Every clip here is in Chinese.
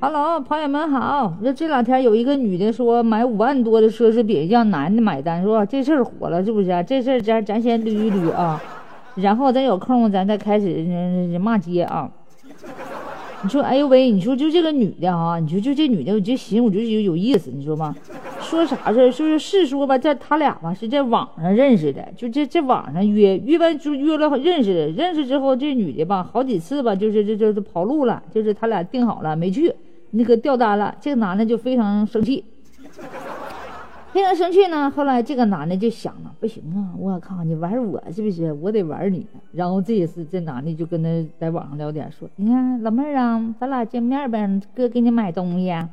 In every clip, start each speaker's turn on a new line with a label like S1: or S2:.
S1: ，Hello，朋友们好。这这两天有一个女的说买五万多的奢侈品让男的买单，说这事儿火了是不是？这事儿咱咱先捋一捋啊，然后咱有空咱再开始骂街啊。你说，哎呦喂，你说就这个女的啊，你说就这女的，我就寻思我就有有意思，你说吧。说啥事儿？说是是说吧，在他俩吧是在网上认识的，就这这网上约约完就约了认识的，认识之后这女的吧好几次吧，就是这这这跑路了，就是他俩定好了没去，那个掉单了，这个男的就非常生气，非常生气呢。后来这个男的就想了，不行啊，我靠，你玩我是不是？我得玩你。然后这一次这男的就跟他在网上聊天，说你看老妹儿啊，咱俩见面呗，哥给你买东西。啊，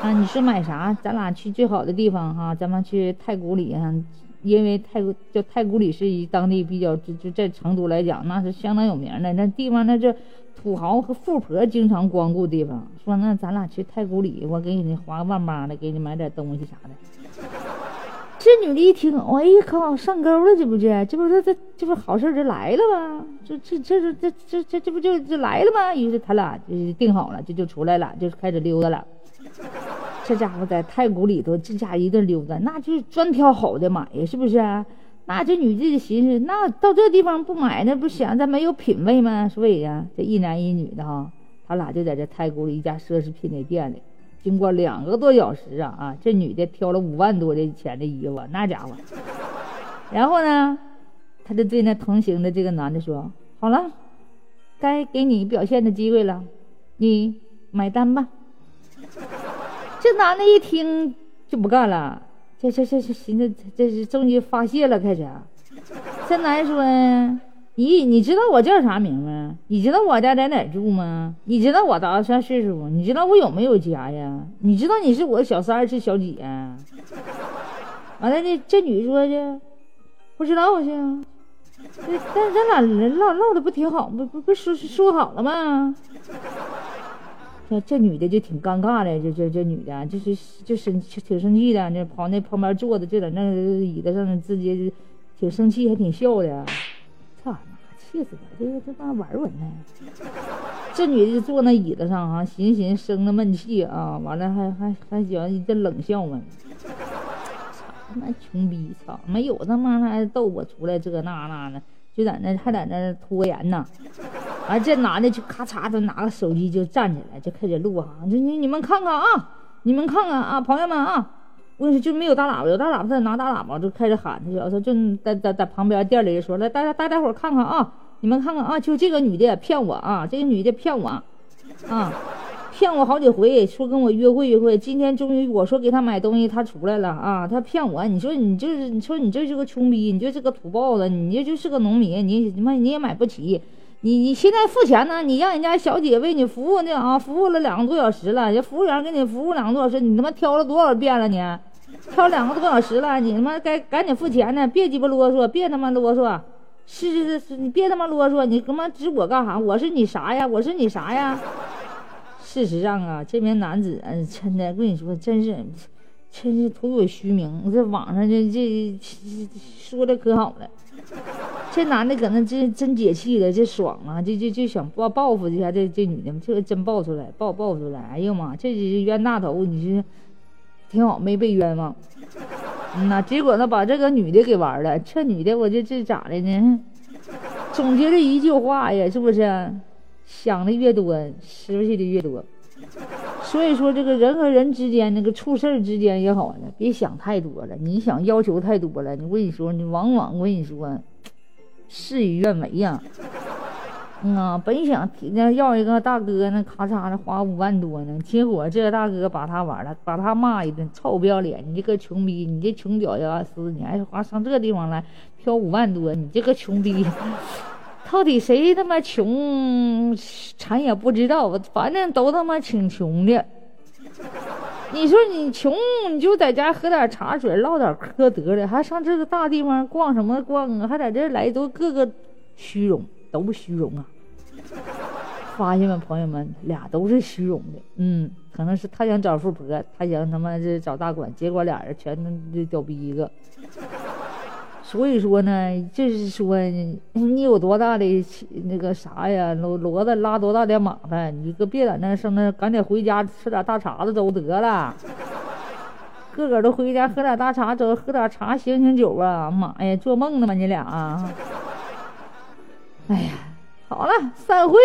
S1: 啊你说买啥？咱俩去最好的地方哈，咱们去太古里哈，因为太古叫太古里是一当地比较就就在成都来讲那是相当有名的那地方，那这土豪和富婆经常光顾地方。说那咱俩去太古里，我给你花个万八的，给你买点东西啥的。这女的一听，哎呀靠，上钩了，这不是这不这这这不好事就来了吗？这这这这这这这这不就就来了吗？于是他俩就定好了，就就出来了，就开始溜达了。这家伙在太古里头，这家一顿溜达，那就是专挑好的买呀，是不是？啊那这女的就寻思，那到这地方不买，那不显得没有品位吗？所以呀，这一男一女的哈，他俩就在这太古里一家奢侈品的店里，经过两个多小时啊啊，这女的挑了五万多的钱的衣服，那家伙，然后呢，他就对那同行的这个男的说：“好了，该给你表现的机会了，你买单吧。”这男的一听就不干了，这这这这寻思这是终于发泄了，开始。这男的说：“你你知道我叫啥名吗？你知道我家在哪住吗？你知道我多大岁数不？你知道我有没有家呀？你知道你是我小三是小几啊？”完了，这这女说的不知道去。但是咱俩人唠唠的不挺好？不不不说说好了吗？这女的就挺尴尬的，这这这女的，就是就生挺生气的，那跑那旁边坐着，就在那椅子上直接挺生气，还挺笑的。操妈，气死我！这这帮玩玩呢。这女的就坐那椅子上啊，寻思寻生那闷气啊，完了还还还喜欢一阵冷笑嘛。操他妈穷逼！操，没有他妈还逗我出来这那那的。就在那还在那拖延呢，完这男的就咔嚓就拿个手机就站起来就开始录哈，就你你们看看啊，你们看看啊，朋友们啊，我跟你说就没有大喇叭，有大喇叭他拿大喇叭就开始喊，他就他就在在在旁边店里说来大家大家伙看看啊，你们看看啊，就这个女的骗我啊，这个女的骗我啊。骗我好几回，说跟我约会约会。今天终于我说给他买东西，他出来了啊！他骗我，你说你就是你说你这是个穷逼，你就是个土包子，你这就是个农民，你你妈你也买不起。你你现在付钱呢？你让人家小姐为你服务呢啊！服务了两个多小时了，人服务员给你服务两个多小时，你他妈挑了多少遍了你？挑两个多小时了，你他妈该赶紧付钱呢！别鸡巴啰嗦，别他妈啰嗦。是是是，你别他妈啰嗦，你他妈指我干啥？我是你啥呀？我是你啥呀？事实上啊，这名男子真的，我跟你说，真是，真是徒有虚名。这网上这这说的可好了，这男的搁那真真解气了，这爽啊，就就就想报报复一下这这女的，这个真爆出来，爆爆出来，哎呀妈，这是冤大头，你是挺好，没被冤枉。嗯呐，结果呢，把这个女的给玩了。这女的，我这这咋的呢？总结了一句话呀，是不是？想的越多，失去的越多。所以说，这个人和人之间，那个处事之间也好呢，别想太多了。你想要求太多了，你我跟你说，你往往我跟你说，事与愿违呀。嗯啊，本想那要一个大哥，那咔嚓的花五万多呢，结果这个大哥把他玩了，把他骂一顿，臭不要脸！你这个穷逼，你这穷屌丝，你还花上这地方来挑五万多，你这个穷逼！到底谁他妈穷，咱也不知道，反正都他妈挺穷的。你说你穷，你就在家喝点茶水，唠点嗑得了，还上这个大地方逛什么逛啊？还在这来都个个虚荣，都不虚荣啊！发现没，朋友们，俩都是虚荣的。嗯，可能是他想找富婆，他想他妈这找大款，结果俩人全都屌逼一个。所以说呢，就是说你有多大的那个啥呀，骡骡子拉多大的马子，你可别在那上那，赶紧回家吃点大碴子粥得了。个个都回家喝点大碴粥，喝点茶醒醒酒啊！妈呀，做梦呢吗你俩？哎呀，好了，散会。